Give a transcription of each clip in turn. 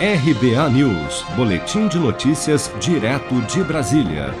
RBA News, Boletim de Notícias, direto de Brasília.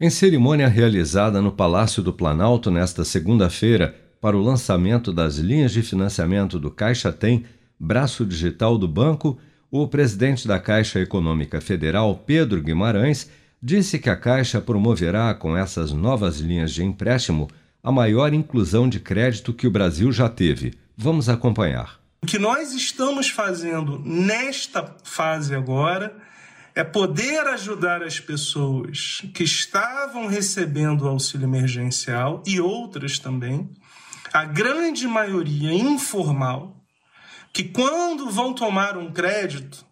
Em cerimônia realizada no Palácio do Planalto nesta segunda-feira, para o lançamento das linhas de financiamento do Caixa Tem, braço digital do banco, o presidente da Caixa Econômica Federal, Pedro Guimarães, disse que a Caixa promoverá com essas novas linhas de empréstimo a maior inclusão de crédito que o Brasil já teve. Vamos acompanhar. O que nós estamos fazendo nesta fase agora é poder ajudar as pessoas que estavam recebendo auxílio emergencial e outras também, a grande maioria informal, que quando vão tomar um crédito,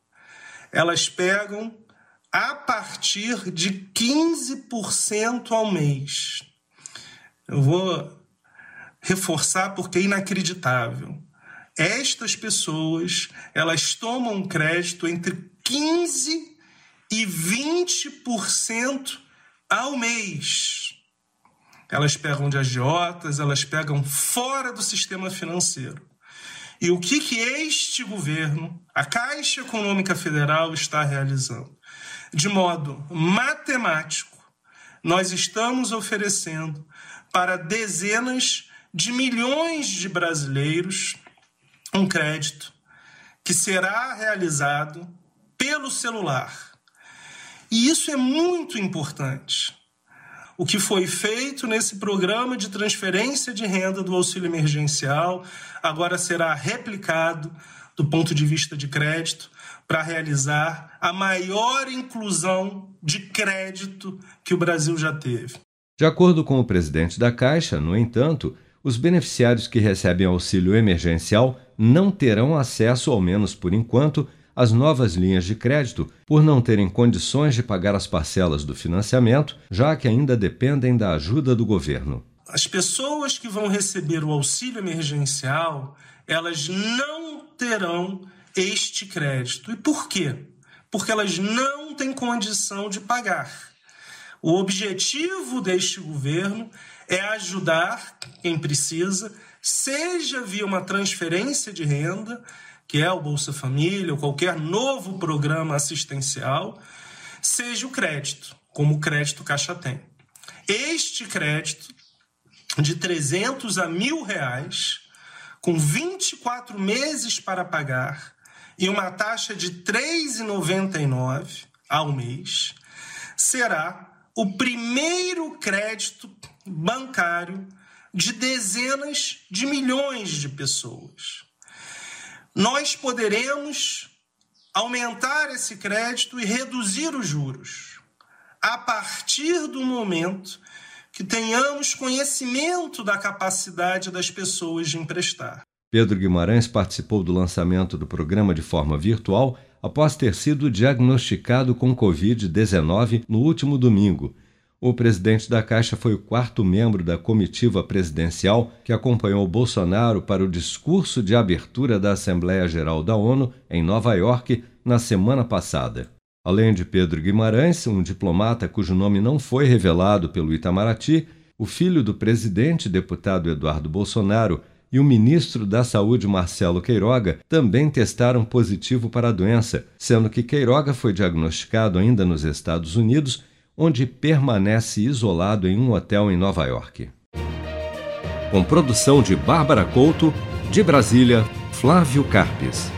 elas pegam a partir de 15% ao mês. Eu vou reforçar porque é inacreditável estas pessoas elas tomam crédito entre 15 e 20% ao mês. Elas pegam de agiotas, elas pegam fora do sistema financeiro. E o que, que este governo, a Caixa Econômica Federal, está realizando? De modo matemático, nós estamos oferecendo para dezenas de milhões de brasileiros um crédito que será realizado pelo celular. E isso é muito importante. O que foi feito nesse programa de transferência de renda do auxílio emergencial agora será replicado do ponto de vista de crédito para realizar a maior inclusão de crédito que o Brasil já teve. De acordo com o presidente da Caixa, no entanto, os beneficiários que recebem auxílio emergencial não terão acesso, ao menos por enquanto, às novas linhas de crédito por não terem condições de pagar as parcelas do financiamento, já que ainda dependem da ajuda do governo. As pessoas que vão receber o auxílio emergencial, elas não terão este crédito. E por quê? Porque elas não têm condição de pagar. O objetivo deste governo é ajudar quem precisa, seja via uma transferência de renda, que é o Bolsa Família ou qualquer novo programa assistencial, seja o crédito, como o crédito Caixa tem. Este crédito de 300 a mil reais, com 24 meses para pagar e uma taxa de R$ 3,99 ao mês, será o primeiro crédito bancário de dezenas de milhões de pessoas. Nós poderemos aumentar esse crédito e reduzir os juros a partir do momento que tenhamos conhecimento da capacidade das pessoas de emprestar. Pedro Guimarães participou do lançamento do programa de forma virtual após ter sido diagnosticado com Covid-19 no último domingo. O presidente da Caixa foi o quarto membro da comitiva presidencial que acompanhou Bolsonaro para o discurso de abertura da Assembleia Geral da ONU em Nova York na semana passada. Além de Pedro Guimarães, um diplomata cujo nome não foi revelado pelo Itamaraty, o filho do presidente, deputado Eduardo Bolsonaro, e o ministro da Saúde, Marcelo Queiroga, também testaram positivo para a doença, sendo que Queiroga foi diagnosticado ainda nos Estados Unidos, onde permanece isolado em um hotel em Nova York. Com produção de Bárbara Couto, de Brasília, Flávio Carpes.